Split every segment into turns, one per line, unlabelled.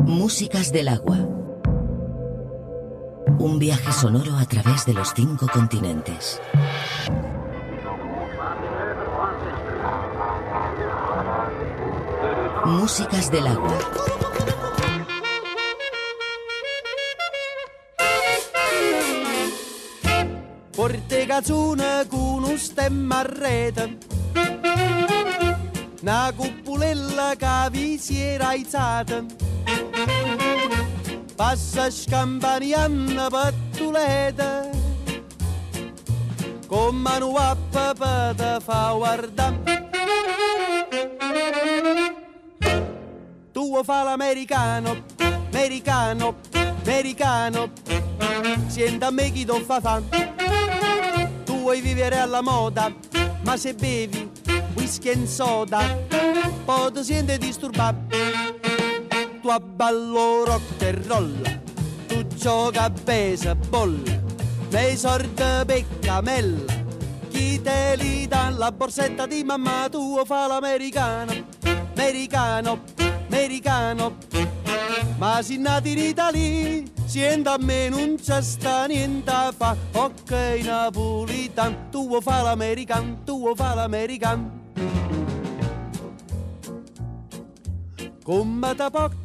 Músicas del agua. Un viaje sonoro a través de los cinco continentes. Músicas del agua.
Porte cazzone con un Una cuppulella che vi si era aizzata Passa scampanianna pattuleta Con mano a papà te fa guardare Tu fa l'americano, americano, americano? Sienta a me chi ti fa fa. Tu vuoi vivere alla moda Ma se bevi whisky e soda. Poi ti senti disturbato Tu abballo rock e roll Tu gioca a baseball Nei sordi peccamella Chi te li dà la borsetta di mamma Tu fa l'americano. Americano, americano. Ma si nati in Italia, siendo a me non c'è sta niente a fa. Ok, napolitan, tu fa l'american, tu fa l'american. Come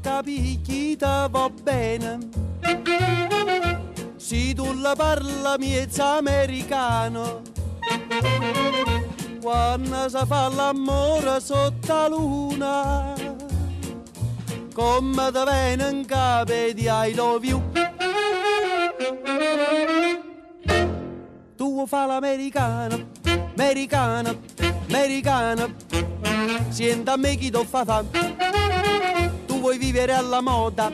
capire chi te va bene? Se tu la parla miezza americano, quando si fa l'amore sotto la luna come te viene in capo di I love you. Tu fa l'americano, americano, americano, sienta me chi ti fa fa. Vuoi vivere alla moda,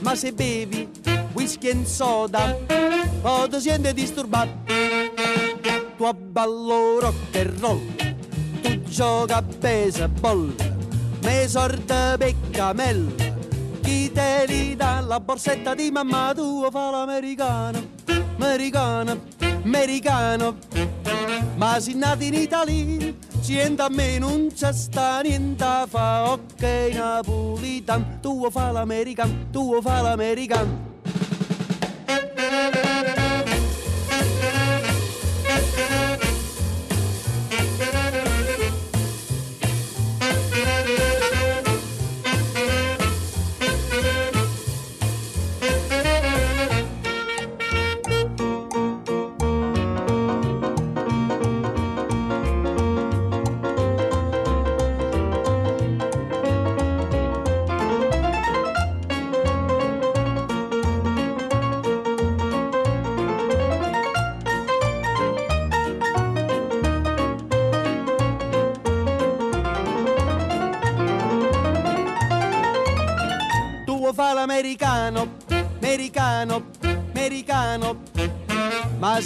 ma se bevi whisky e soda, poi ti senti disturbato. Tu abballo rock e roll, tu gioca a baseball, me sorte peccamella chi te li dà la borsetta di mamma tua fa l'americano, americano, americano. Ma si nati in Italia, sienta a me non c'è sta niente fa, ok napolitan, tu fa l'americano, tu fa l'americano.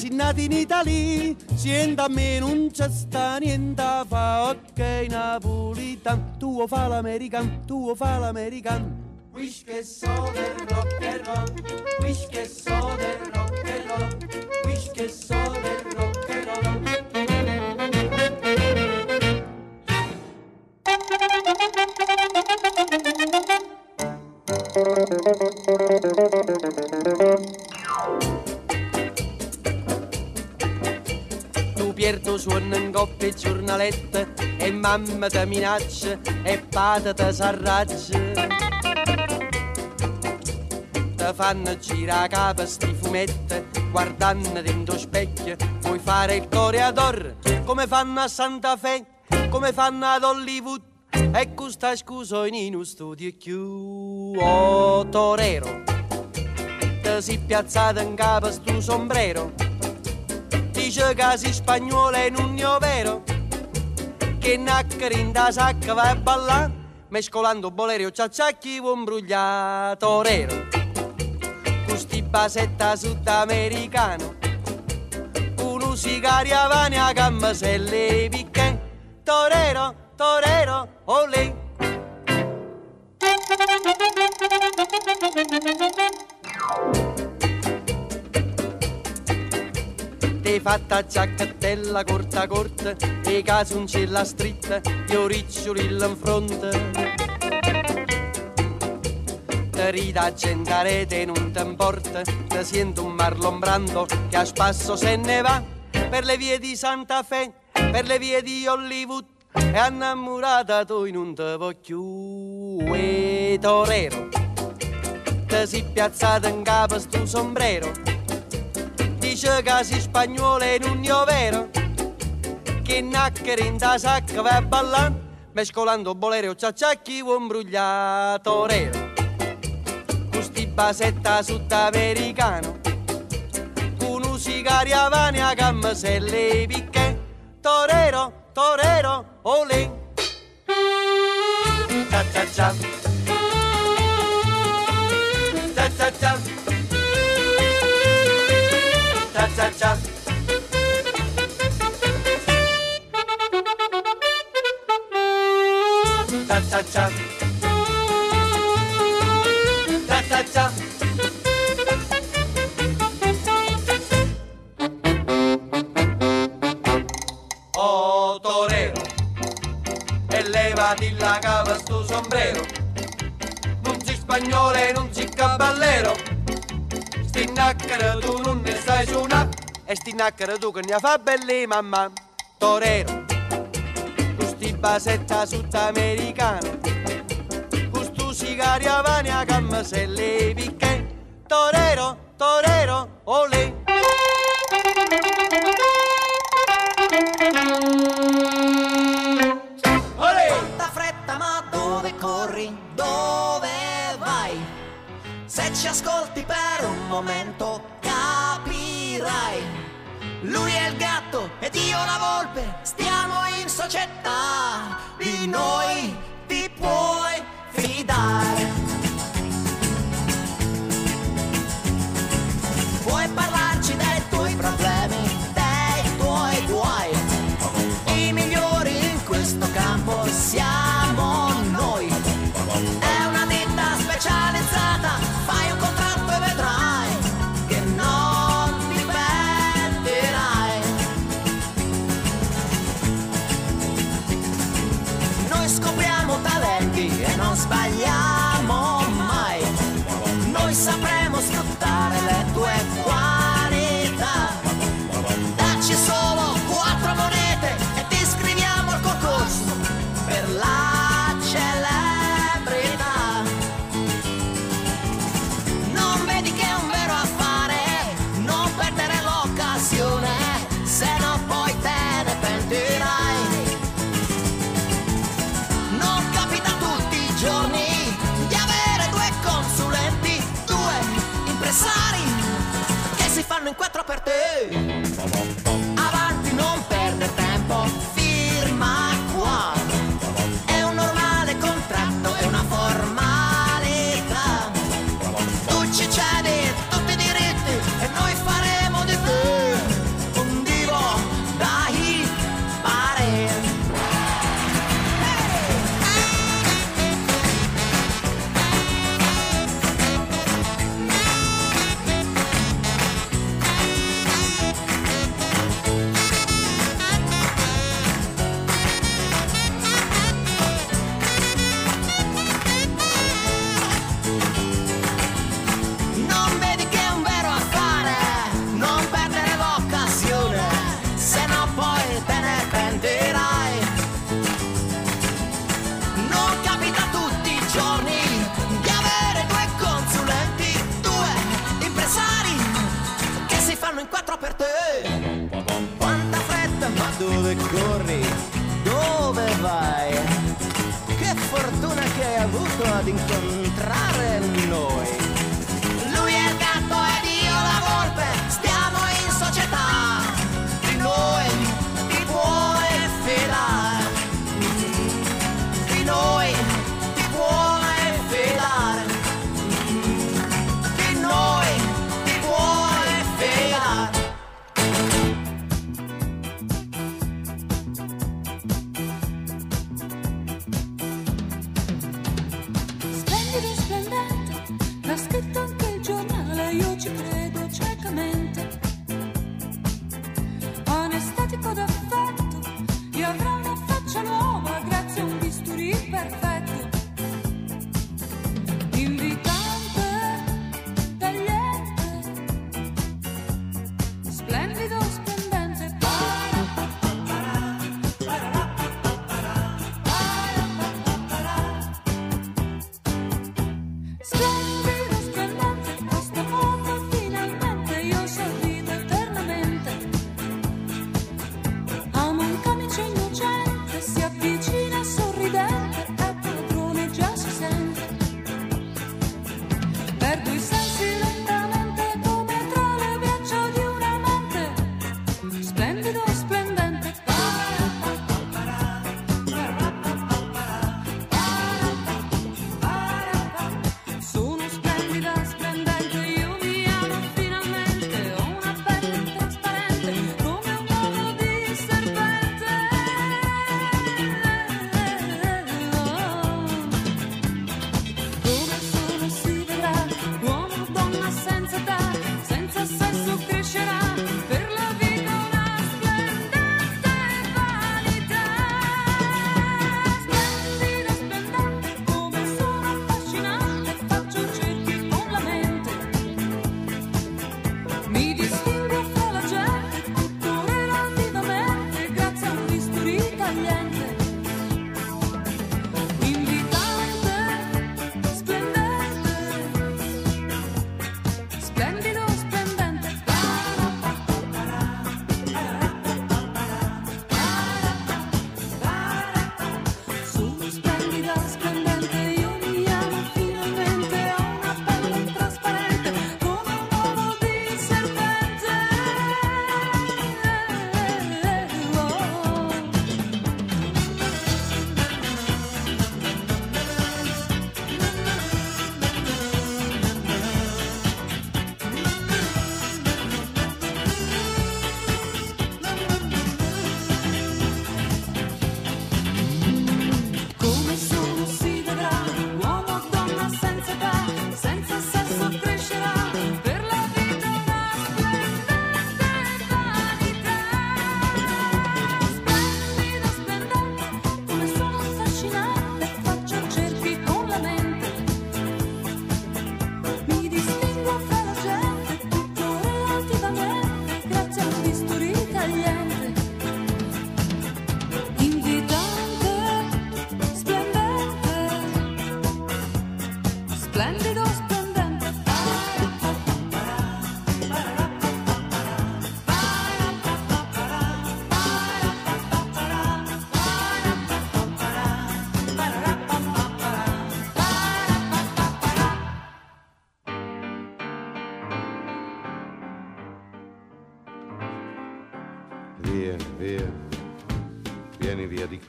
Si nati in Italia, sienta a me non c'è sta niente fa, ok napolitan. Tu fa l'americano, tu fa l'americano. Wish che so del rock and roll, wish che so del rock and roll, wish che so del rock and roll. Tu pierdo suono in coppia giornalette e mamma ti minaccia e padre ti s'arraggia. Ti fanno girare a capo sti fumetti guardando dentro specchio vuoi fare il coreador come fanno a Santa Fe come fanno ad Hollywood e questa scusa in uno studio più oh torero ti si piazzato in capo sto sombrero dice che si spagnolo è un vero che naccare in da sacca va a ballare mescolando bolerio ciacciacchi un brugliato torero custi basetta sudamericano uno sigaria vani a le picche. Torero torero olè Ti fatta giacchettella corta corta e casuncella stritta, io riccioli in fronte. ferita gente a rete non ti importa, ti sento un Marlon Brando che a spasso se ne va per le vie di Santa Fe, per le vie di Hollywood e innamorata tu non te voglio e torero ti si piazzata in capo sto sombrero dice che si spagnolo e non io vero che nacchere in da sacca va a ballare mescolando bolero ciacciacchi un brugliato torero questi basetta sudamericano con un sigari avani a le picche torero torero. Cha cha cha. Cha cha-cha. cha. Sti nacchere tu che ne fa belli mamma. Torero questi basetta sudamericano questo sigari avani a gamma se le picche. Torero torero olè.
Ci ascolti per un momento volpe, stiamo in società, di noi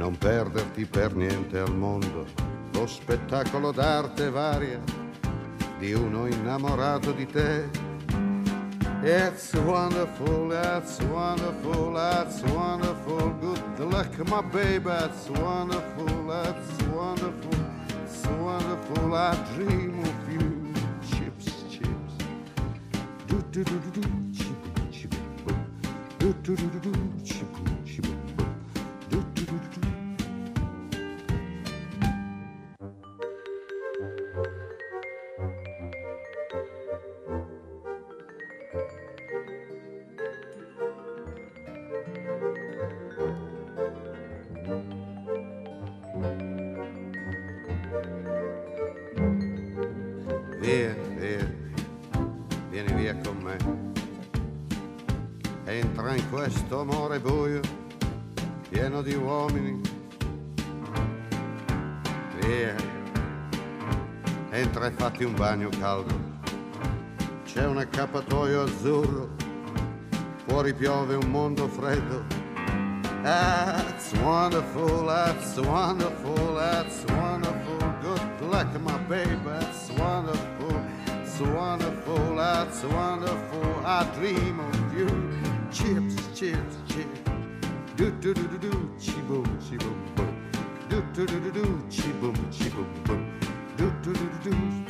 non perderti per niente al mondo. Lo spettacolo d'arte varia di uno innamorato di te. It's wonderful, it's wonderful, it's wonderful. Good luck, my baby, it's wonderful, it's wonderful, it's wonderful. I dream of you. Chips, chips. Do do do do do. Chip, chip. Do do do do chip, caldo. C'è un accappatoio azzurro, fuori piove un mondo freddo. That's wonderful, that's wonderful, that's wonderful. Good luck, my baby, that's wonderful, it's wonderful, that's wonderful. I dream of you. Chips, chips, chips. Do do do do do, chi boom, chi boom. Do do do do do, chi boom, chi boom boom. Do do do do do.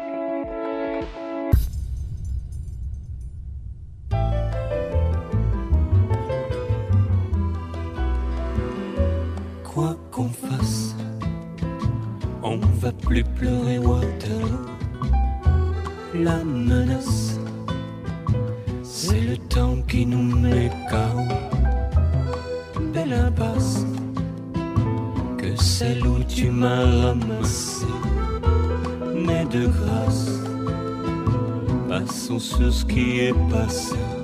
us.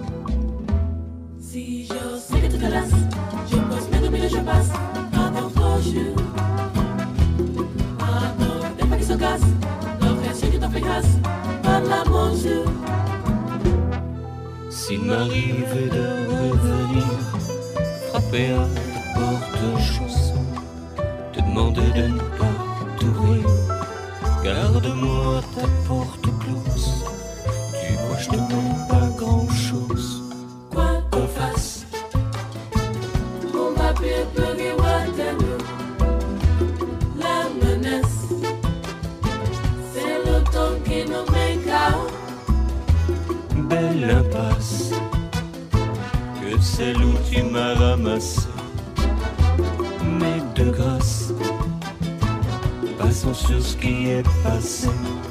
Passons sur ce qui.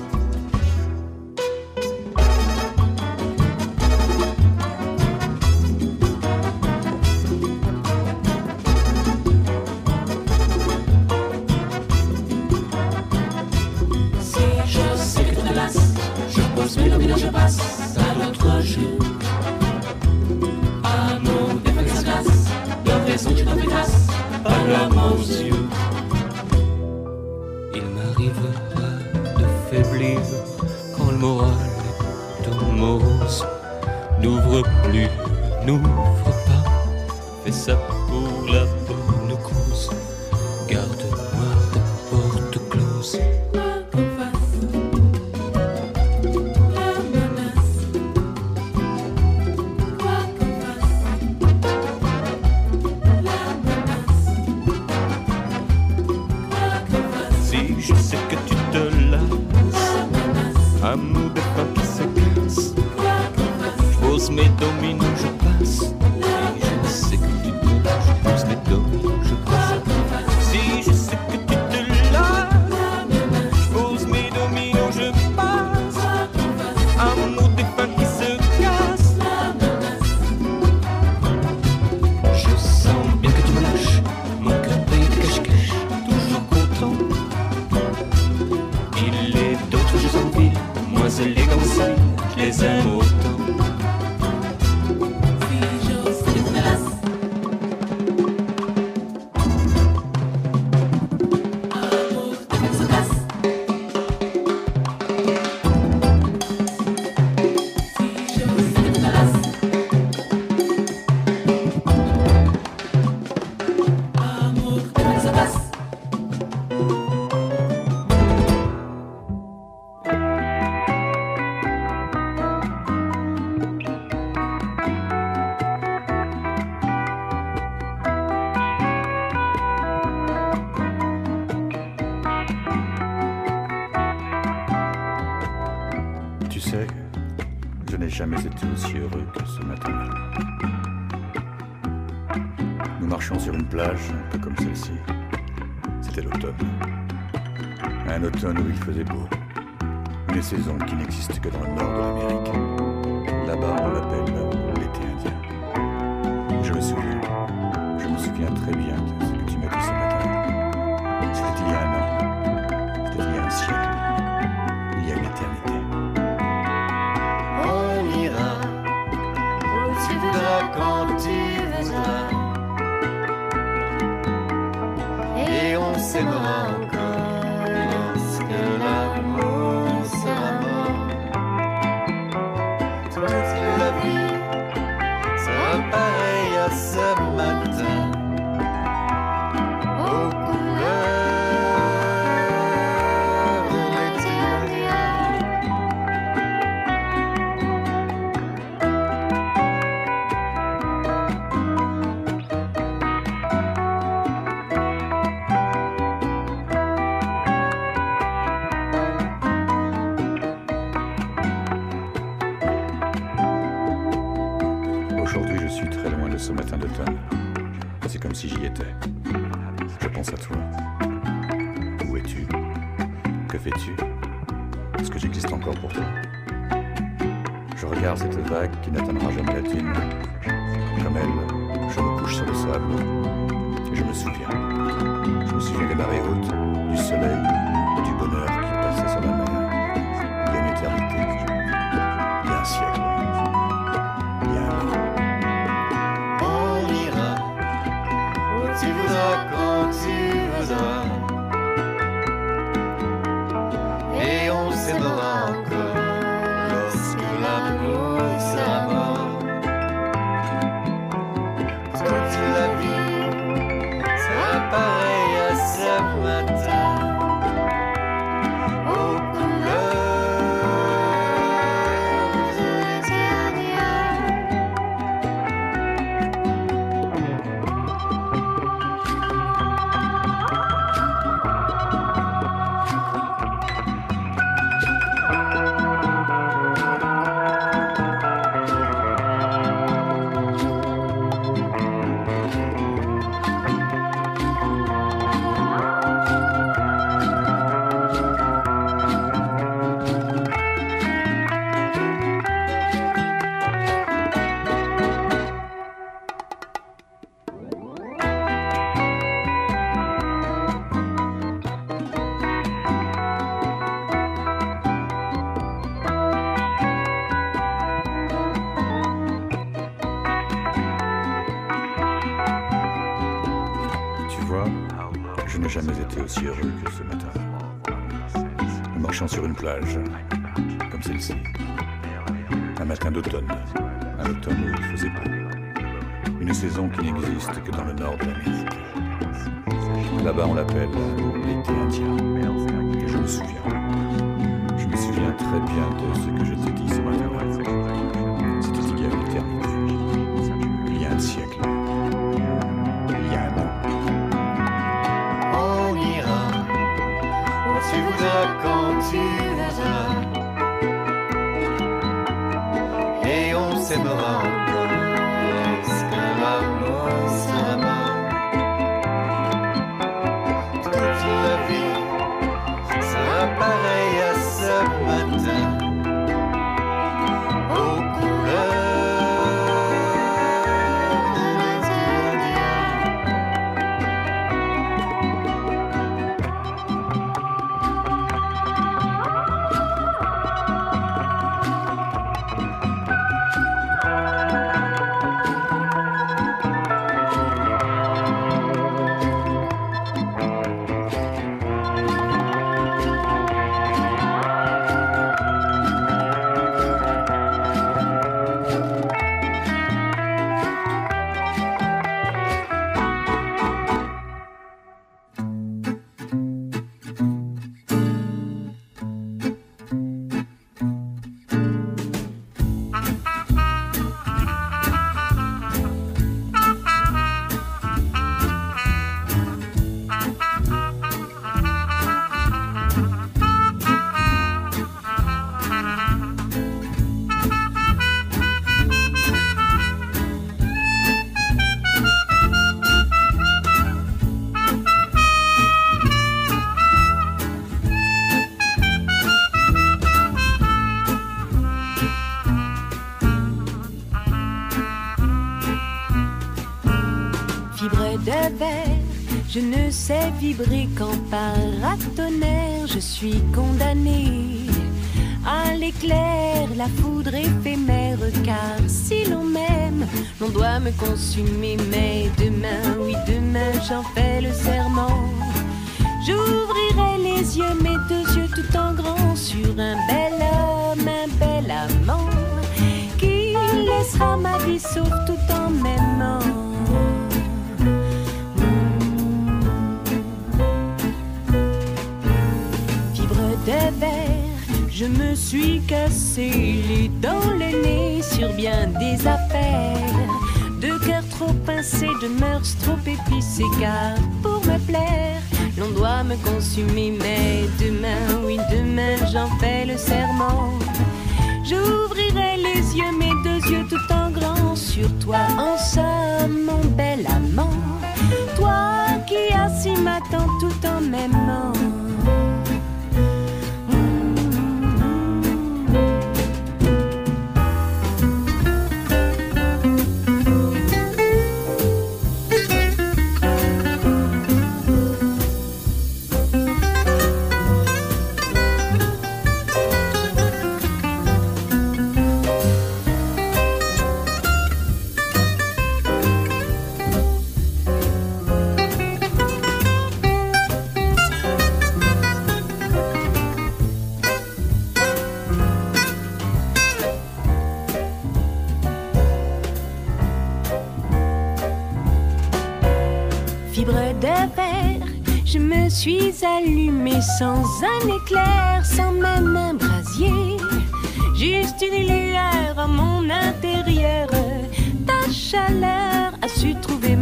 Ce
que
j'existe encore pour toi? Je regarde cette vague qui n'atteindra jamais la thune. Comme elle, je me couche sur le sable. Et je me souviens. Je me souviens des marées hautes, du soleil, du bonheur qui passait sur la mer.
Là-bas, on l'appelle l'été indien. Je me souviens. Je me souviens très bien de ce que je t'ai dit ce matin-là. C'était il y a une éternité. Il y a un siècle. Il y a un an.
On ira où tu voudras quand tu voudras. Et on s'aimera
je ne sais vibrer qu'en paratonnerre. Je suis condamné à l'éclair, la foudre éphémère. Car si l'on m'aime, l'on doit me consumer. Mais demain, oui, demain, j'en fais le serment. J'ouvrirai les yeux, mes deux yeux tout en grand, sur un bel homme, un bel amant, qui laissera ma vie sauf tout en m'aimant. Je me suis cassé les dents, le nez sur bien des affaires. De cœur trop pincé, de mœurs trop épicées, car pour me plaire, l'on doit me consumer. Mais demain, oui, demain, j'en fais le serment. J'ouvrirai les yeux, mes deux yeux tout en grand sur toi, en somme, mon bel amant. Toi qui assis m'attends tout en m'aimant. Allumée sans un éclair, sans même un brasier. Juste une lueur à mon intérieur. Ta chaleur a su trouver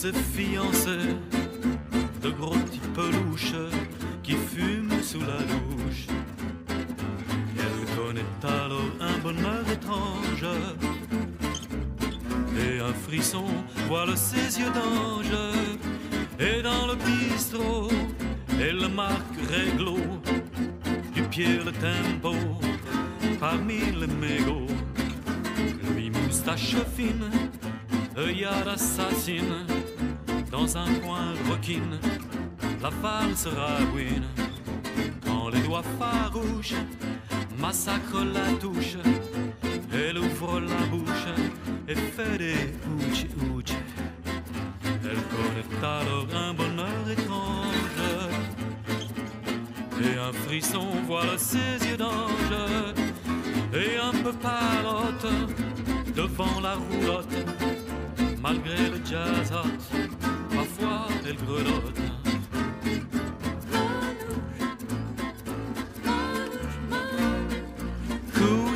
philosophy sera win. Quand les doigts farouches massacrent la touche, elle ouvre la bouche et fait des ouch ouch. Elle connaît alors un bonheur étrange et un frisson voile ses yeux d'ange et un peu palote devant la roulotte malgré le jazz parfois elle grelotte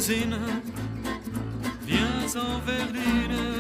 cousine, viens en Verdine.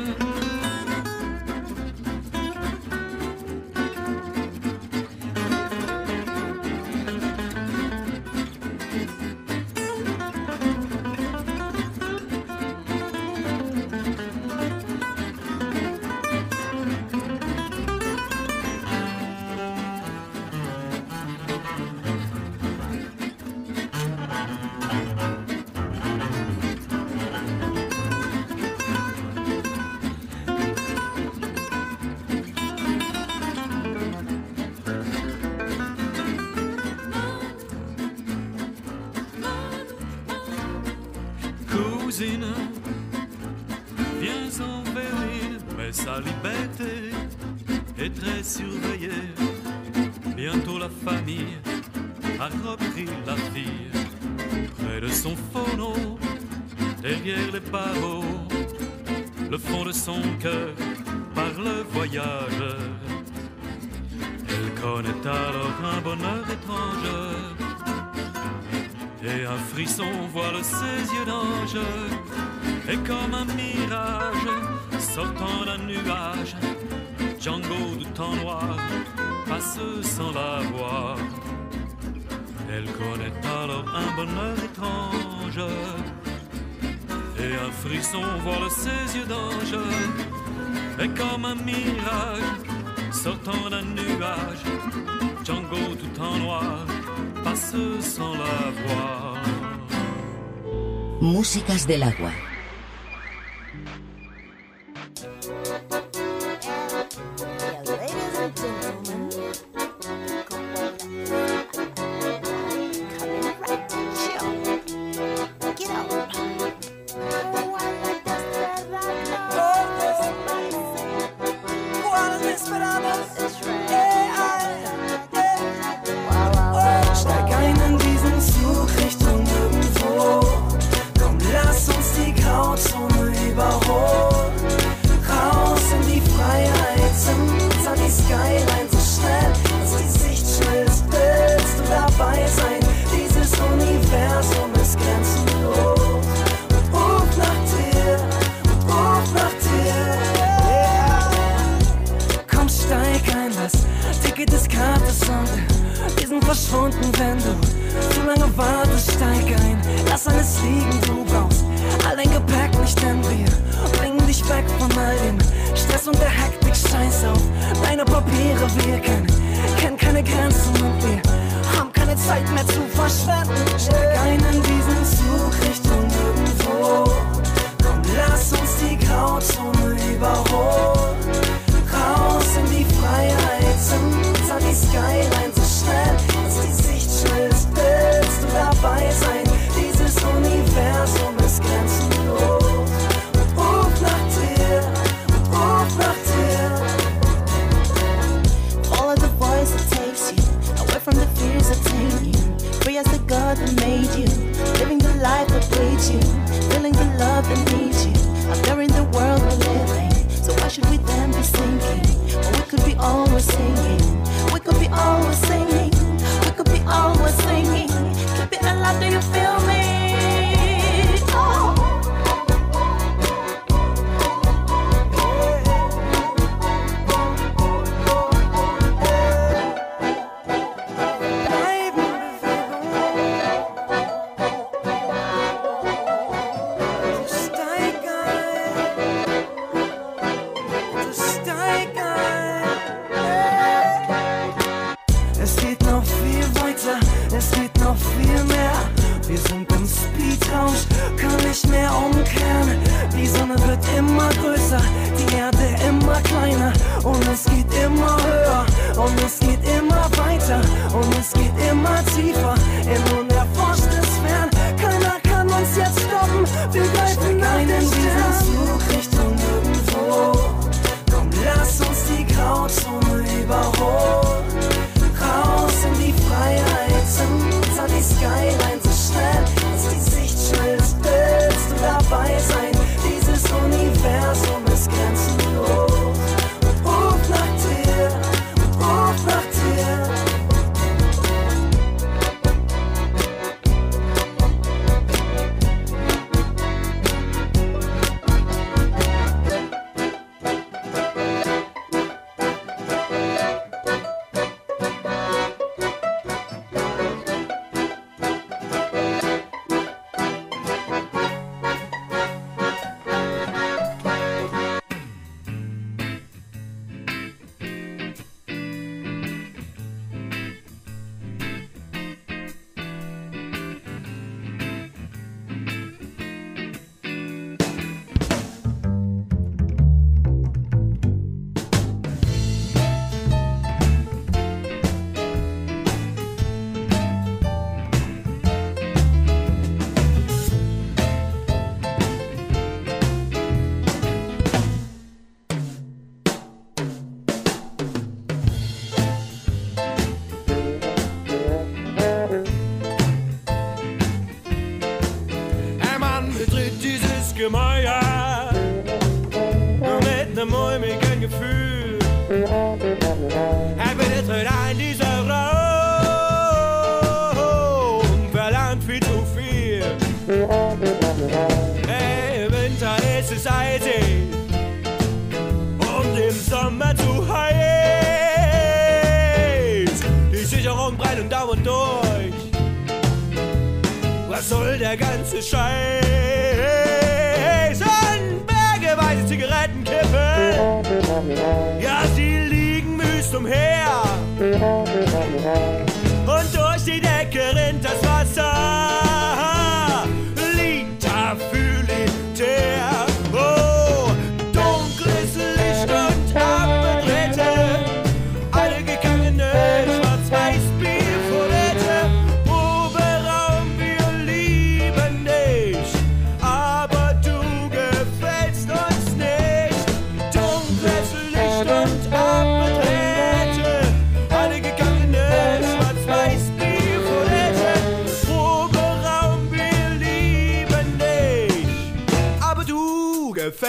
en noir passe sans la voir. Elle connaît alors un bonheur étrange et un frisson voile ses yeux d'ange. Et comme un mirage sortant d'un nuage, Django tout en noir passe sans la voir.
Músicas del agua.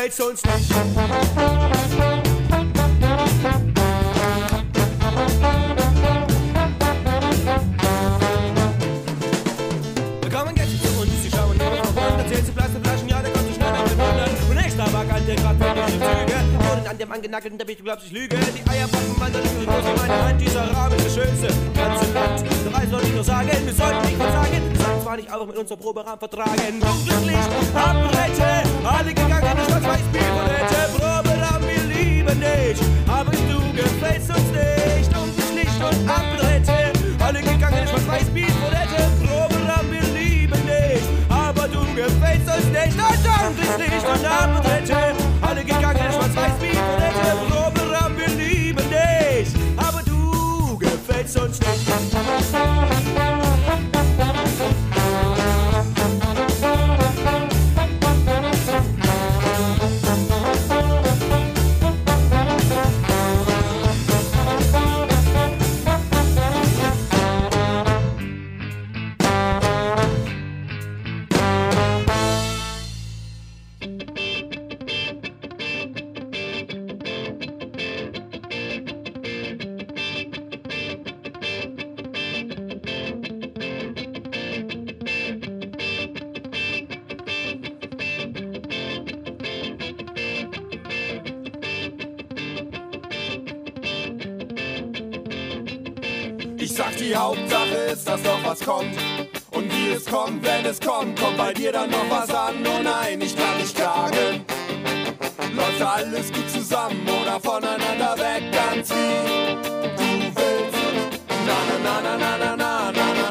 tijd zo'n slag. angenagelt und der
Bichel glaubt, ich lüge. Die Eier packen meine Lüge groß wie meine Hand. Dieser Rahmen ist der schönste ganze Land. Doch eins soll ich nur sagen, wir sollten nicht versagen. Sag zwar nicht einfach mit unserem Proberahmen vertragen. Dunkellich, Abrette, alle gegangene Schwarz-Weiß-Bier und hätte Proberahmen, wir lieben dich. Aber du gefällst uns nicht. Dunkellich und Abrette, alle gegangene Schwarz-Weiß-Bier und hätte Proberahmen, wir lieben dich. Aber du gefällst uns nicht.
Und dunkellich und Abrette, was kommt und wie es kommt, wenn es kommt. Kommt bei dir dann noch was an? Oh nein, ich kann nicht klagen. Läuft alles gut zusammen oder voneinander weg, ganz wie du willst. Na na na na na na na na.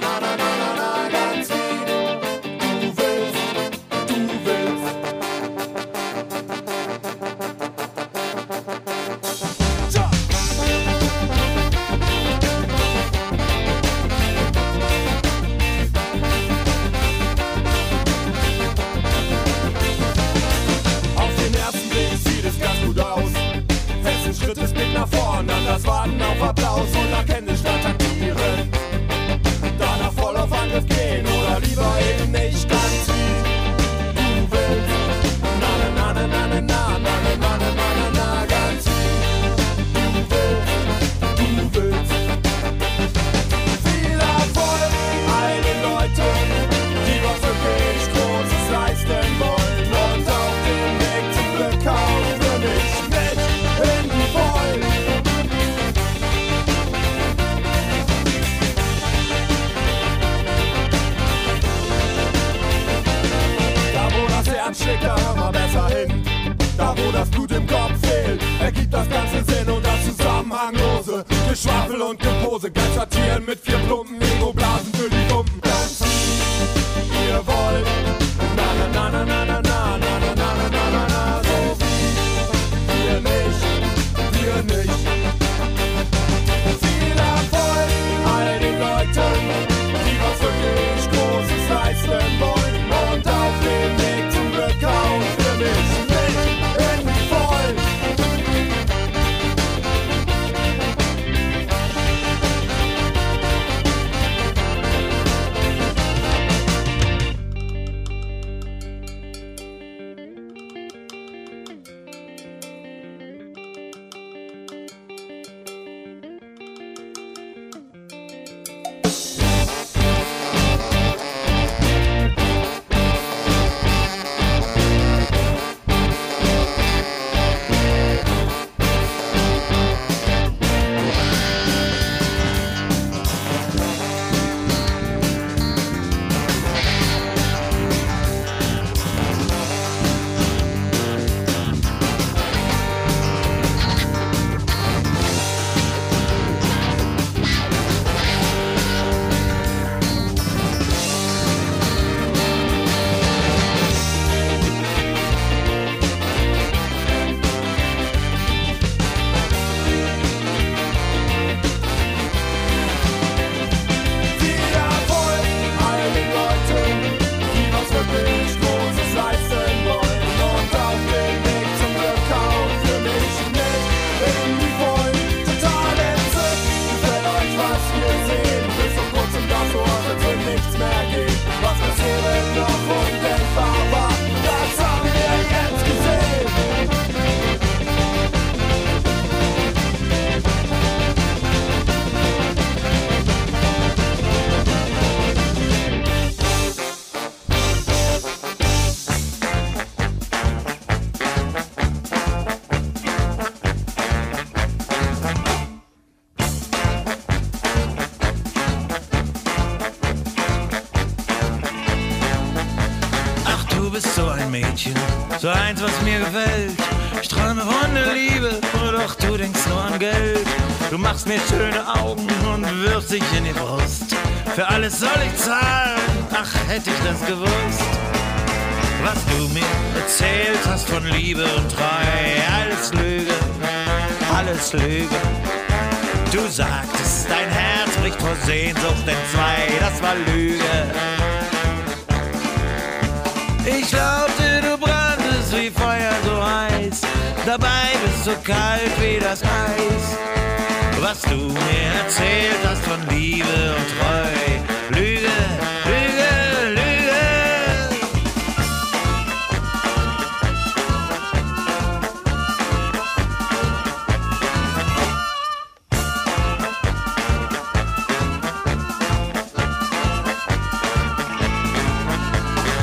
denkst nur an Geld. Du machst mir schöne Augen und wirfst dich in die Brust. Für alles soll ich zahlen, ach hätte ich das gewusst. Was du mir erzählt hast von Liebe und Treu, alles Lüge, alles Lüge. Du sagtest, dein Herz bricht vor Sehnsucht in zwei, das war Lüge. Ich glaubte, du Dabei bist du so kalt wie das Eis. Was du mir erzählt hast von Liebe und Treu, Lüge, Lüge, Lüge.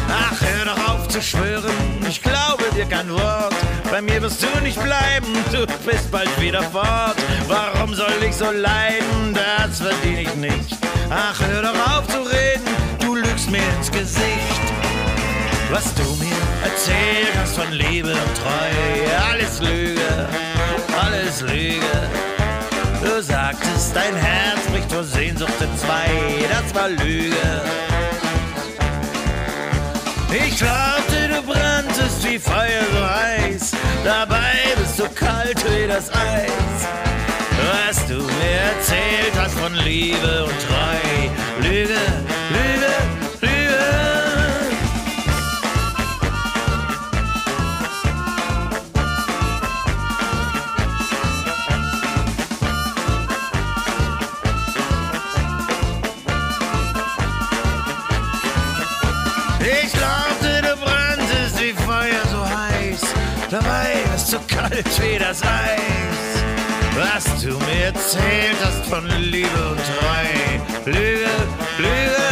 Ach, hör doch auf zu schwören bei mir wirst du nicht bleiben, du bist bald wieder fort. Warum soll ich so leiden? Das verdiene ich nicht. Ach, hör doch auf zu reden, du lügst mir ins Gesicht. Was du mir erzählt hast von Liebe und Treue, alles Lüge, alles Lüge. Du sagtest, dein Herz bricht vor Sehnsucht in zwei, das war Lüge. Ich glaubte, branntest wie Feuer so heiß, dabei bist du kalt wie das Eis. Was du mir erzählt hast von Liebe und Treu, Lüge, Lüge. Dabei bist du kalt wie das Eis. Was du mir erzählt hast von Liebe und Treu, Lüge, Lüge.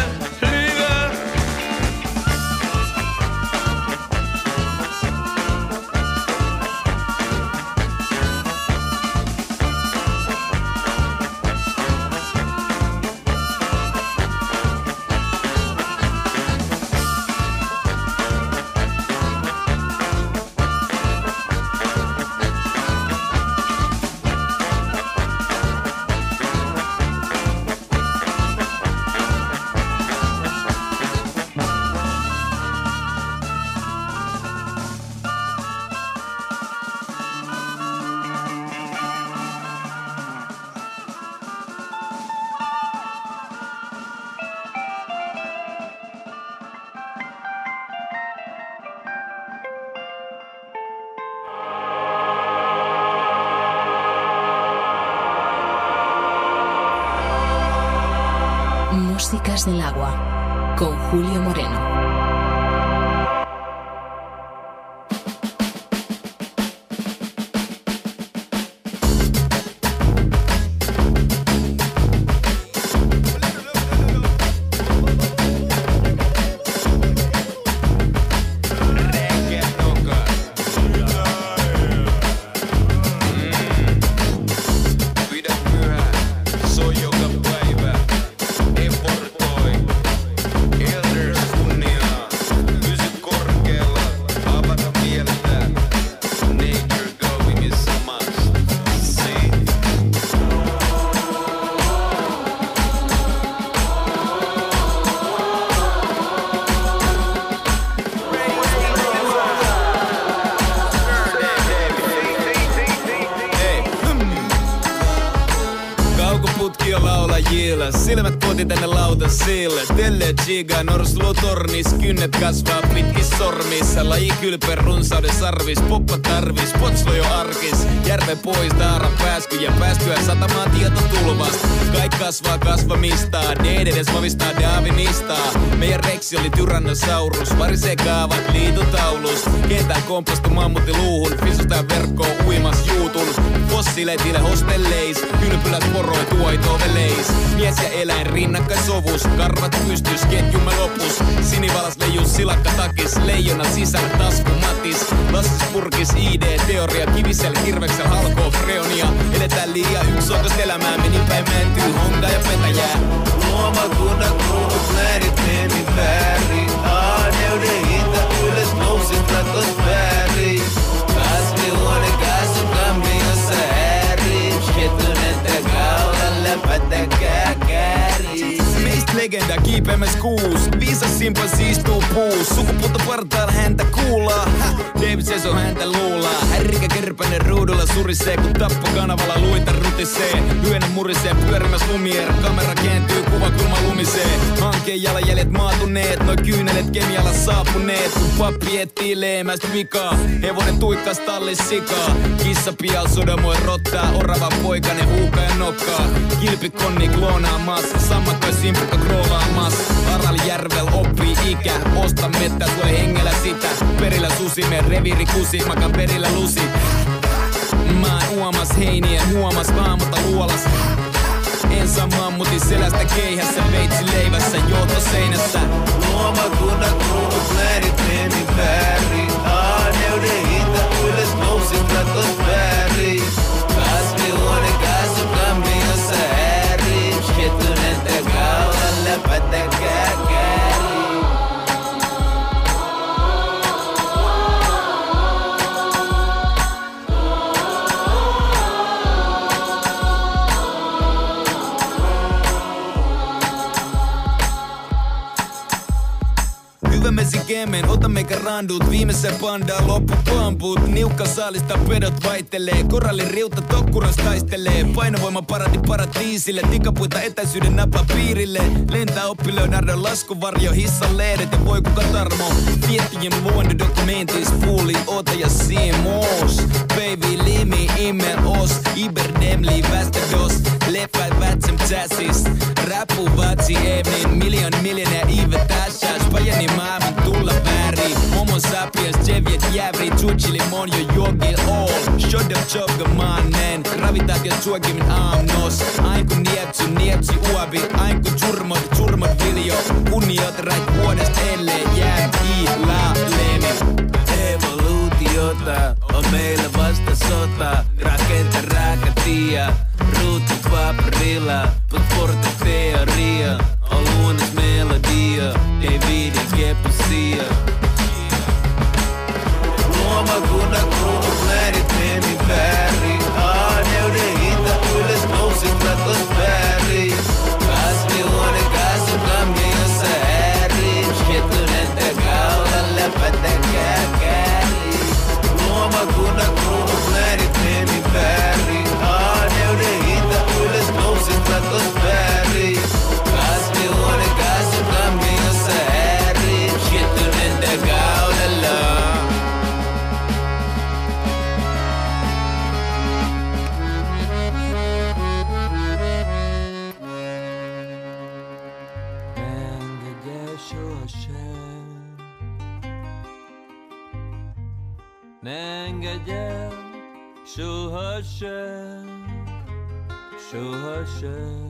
Silmät koti tänne lautasille. Telle chiga, norslu tornis, kynnet kasvaa pitkis sormissa. Laji kylpe runsauden sarvis, poppa tarvis, potslo jo arkis. Järve pois, daara pääsky ja päästyä satamaan tieto tulvasta. Kaik kasvaa kasvamista, Deed edes vavistaa Darwinistaa. Meidän reksi oli Tyrannosaurus, varisee kaavat liitutaulus. Kentään kompastu mammutti luuhun, fisusta verkkoon uimas juutun. Fossiileitille hostelleis, kylpyläs poroi tuoitoo veleis. Mies ja eläin rinnakkasovus, karvat pystys, ketjumme lopus. Sinivalas leijus, silakka takis, leijona sisär, tasku matis. Lassis purkis, ID-teoria, kivisel, kirveksel, halkoo, freonia. Eletään liian yksioikoista elämää, meni päin mentyy, honda ja petäjää.
Luomakunnan kruunut närit meni väärin. Ahneuden hinta ylös nousi ratos
legenda kiipeämäs kuus Viisas simpas istuu puus Sukupuutto partaalla häntä kuulaa! David seisoo häntä luulaa Härrikä kärpänen ruudulla surisee Kun tappo kanavalla luita rutisee. Hyönä murisee pyörimäs lumier Kamera kääntyy kuvakulma lumisee. Hankkeen jalanjäljet maatuneet Noi kyynelet kemialla saapuneet. Kun pappi etsii leemästä vikaa Hevonen tuikkas tallis sikaa. Kissa pial sodomoi rottaa Orava poikainen huuka ja nokkaa. Kilpikonni kloonaamassa Sammakoi simpukka Rolamas Araljärvel oppii ikä. Osta mettä, tuo hengellä sitä. Perillä susimen, reviri kusi Makan perillä lusi. Mä en huomas heiniä, huomas vaan, mutta luolas. En saa mammutin selästä keihässä, veitsi leivässä,
johto seinässä. Luomakunnat kunnan kuulut, leirit, väärin. पता क्या
करी Müzik otamme randut Viimeisen panda loppu pamput Niukka saalista pedot vaihtellee Koralli riuta tokkuras taistelee. Painovoima parati paratiisille Tikapuita etäisyyden napa piirille. Lentää oppi Leonardo laskuvarjo Hissan lehdet ja voi kuka tarmo Viettien luontodokumentis Fuuli ota ja siemos Baby limi imme os. Iberdemli västädos Leffat vätsem täsis Rappu vatsi evnin Miljon miljonär ive täshas Pajani maailman tulla väärin Homo sapiens Jeviet jävri Tutsili mon jo jogil all Shot up chogga mannen Gravitaatio suokimin aamnos Ain kun nietsi uovi. Ain kun turmot turmot viljo. Kunniot rait vuodesta ellei jää ilaleemi Evoluutiota on meillä vasta sota. Rakenta rakatia Ruutu paperilla Put forte teoria On luonnos melodia Ei viidi kepusia
come, a good, a me. 这。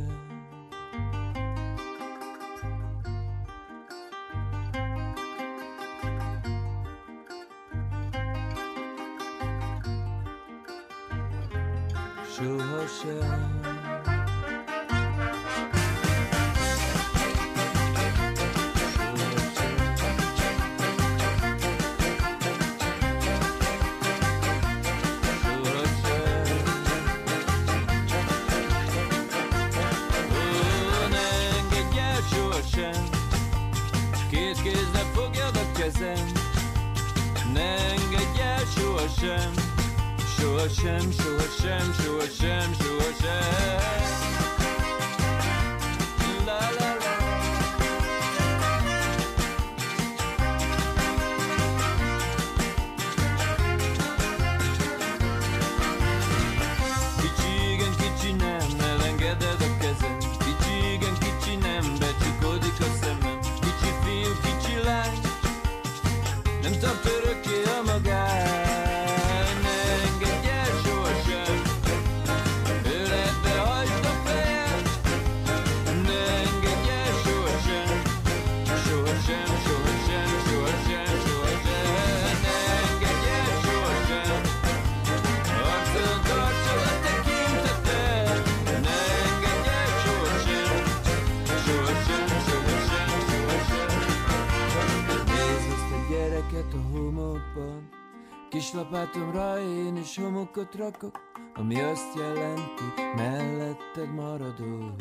Lapátomra én is homokot rakok, ami azt jelenti, melletted maradok.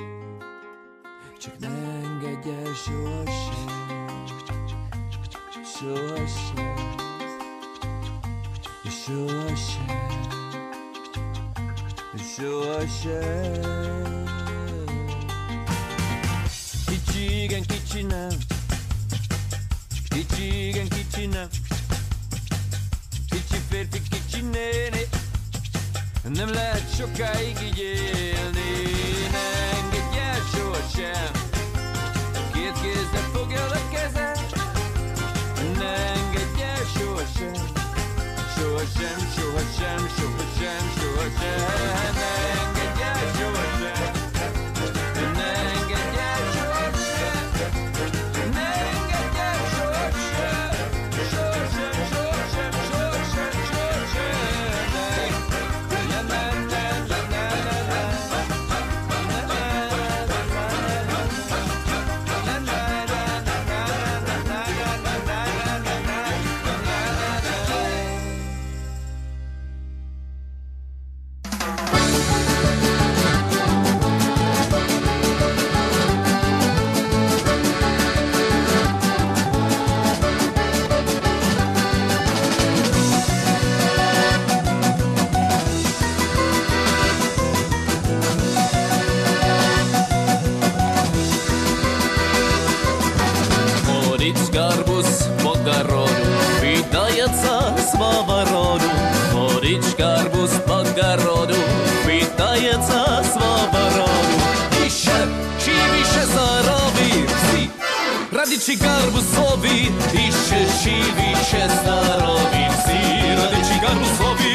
Csak ne engedj el sohasem, sohasem, sohasem. Sohasem. Kicsi, igen, kicsi nem. Kicsi, igen, kicsi nem férfi, kicsi néni Nem lehet sokáig így élni. Ne engedj el sohasem Két kézzel fogjad a kezem Ne engedj el sohasem Sohasem, sohasem, sohasem, sohasem Ne engedj el sohasem
witajeca sława rodu. I się, siwi się zarobi, wsi. Radici garbusowi, i się siwi się starowi, wsi. Radici garbusowi.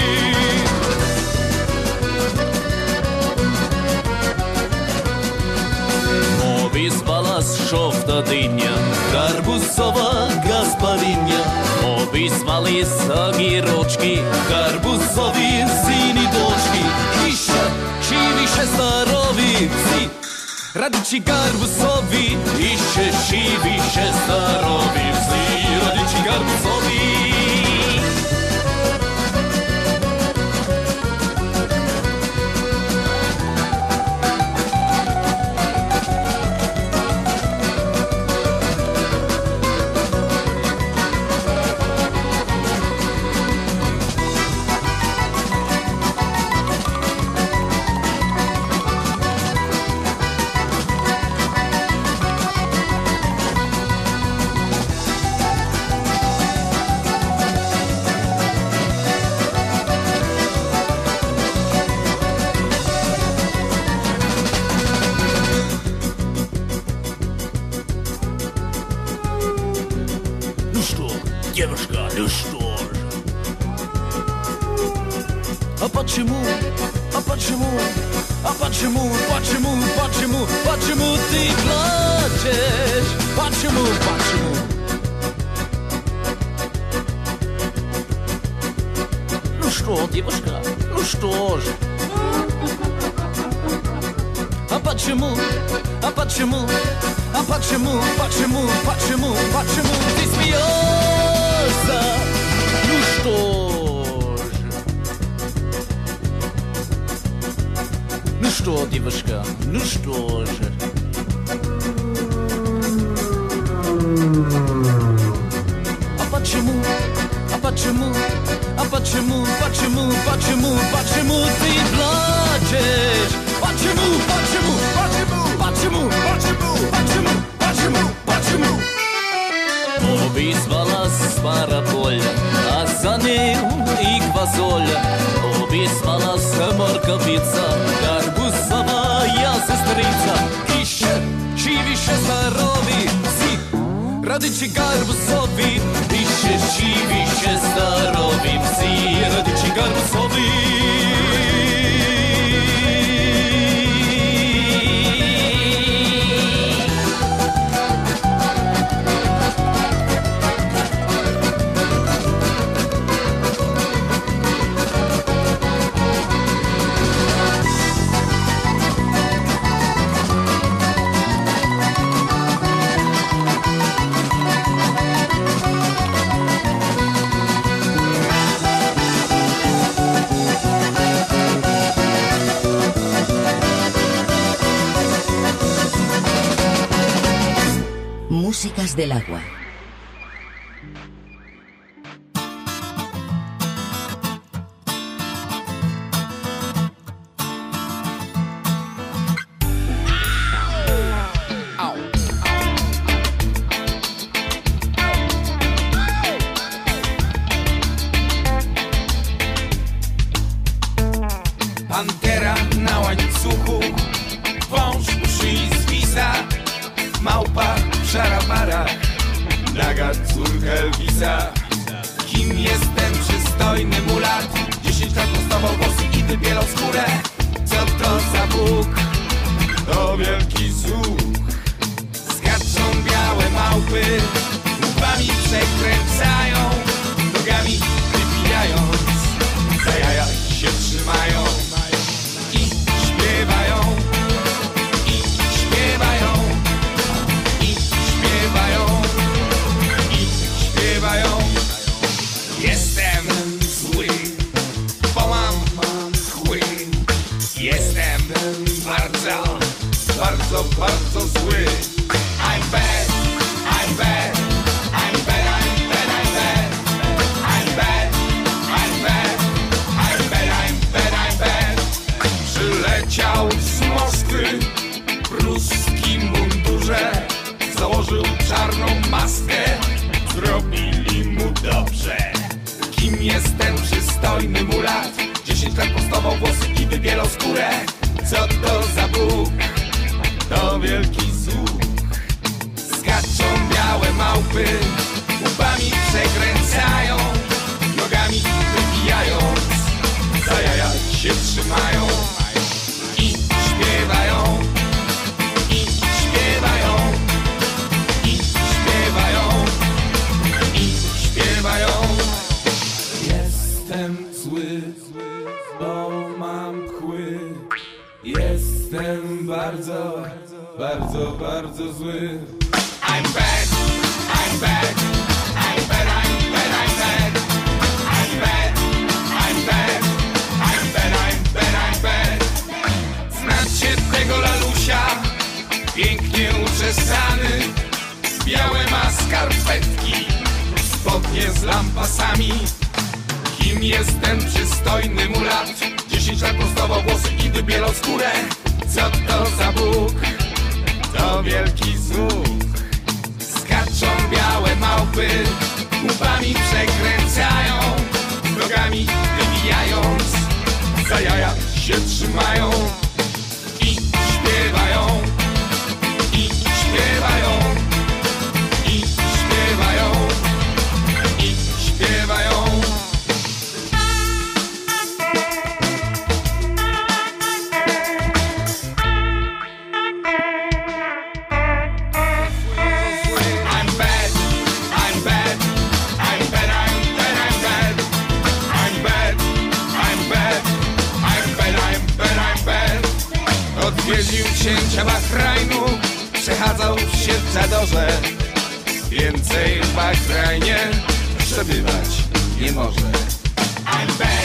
Мовіз балас шовта диня, гарбузова гаспаріння, Мовіз валіз огірочки, гарбузові сині дочки, І ще šestarovici Radići garbusovi Više šivi šestarovici Radići
garbusovi. Что, девушка, ну что же?
А почему, а почему, а почему, почему, почему, почему ты смеешься?
Ну что же? Ну что, девушка, ну что же?
А почему, а почему, почему, почему, почему, почему ты плачешь? Почему, почему, почему, почему, почему, почему, почему, почему?
Обізвала спара поля, а за ним і квасоля. Обізвала морковиця, гарбузова я сестриця.
І ще живіше здорові всі, радичі гарбузові, się siwi, się starowi psi Rady
cigarów del agua.
Bardzo, bardzo zły. I'm bad, I'm bad, I'm bad,
I'm bad, I'm bad. I'm bad, I'm bad, I'm bad. Znacie tego lalusia, pięknie uczesany, białe ma skarpetki, spodnie z lampasami. Kim jest ten przystojny mulat? Dziesięć lat prostował włosy i wybielał skórę. Co to za Bóg? To wielki zuch. Skaczą białe małpy, łupami przekręcają, nogami wybijając, za jaja się trzymają i śpiewają, czadorze. Więcej w Bahrajnie przebywać nie może. I'm bad,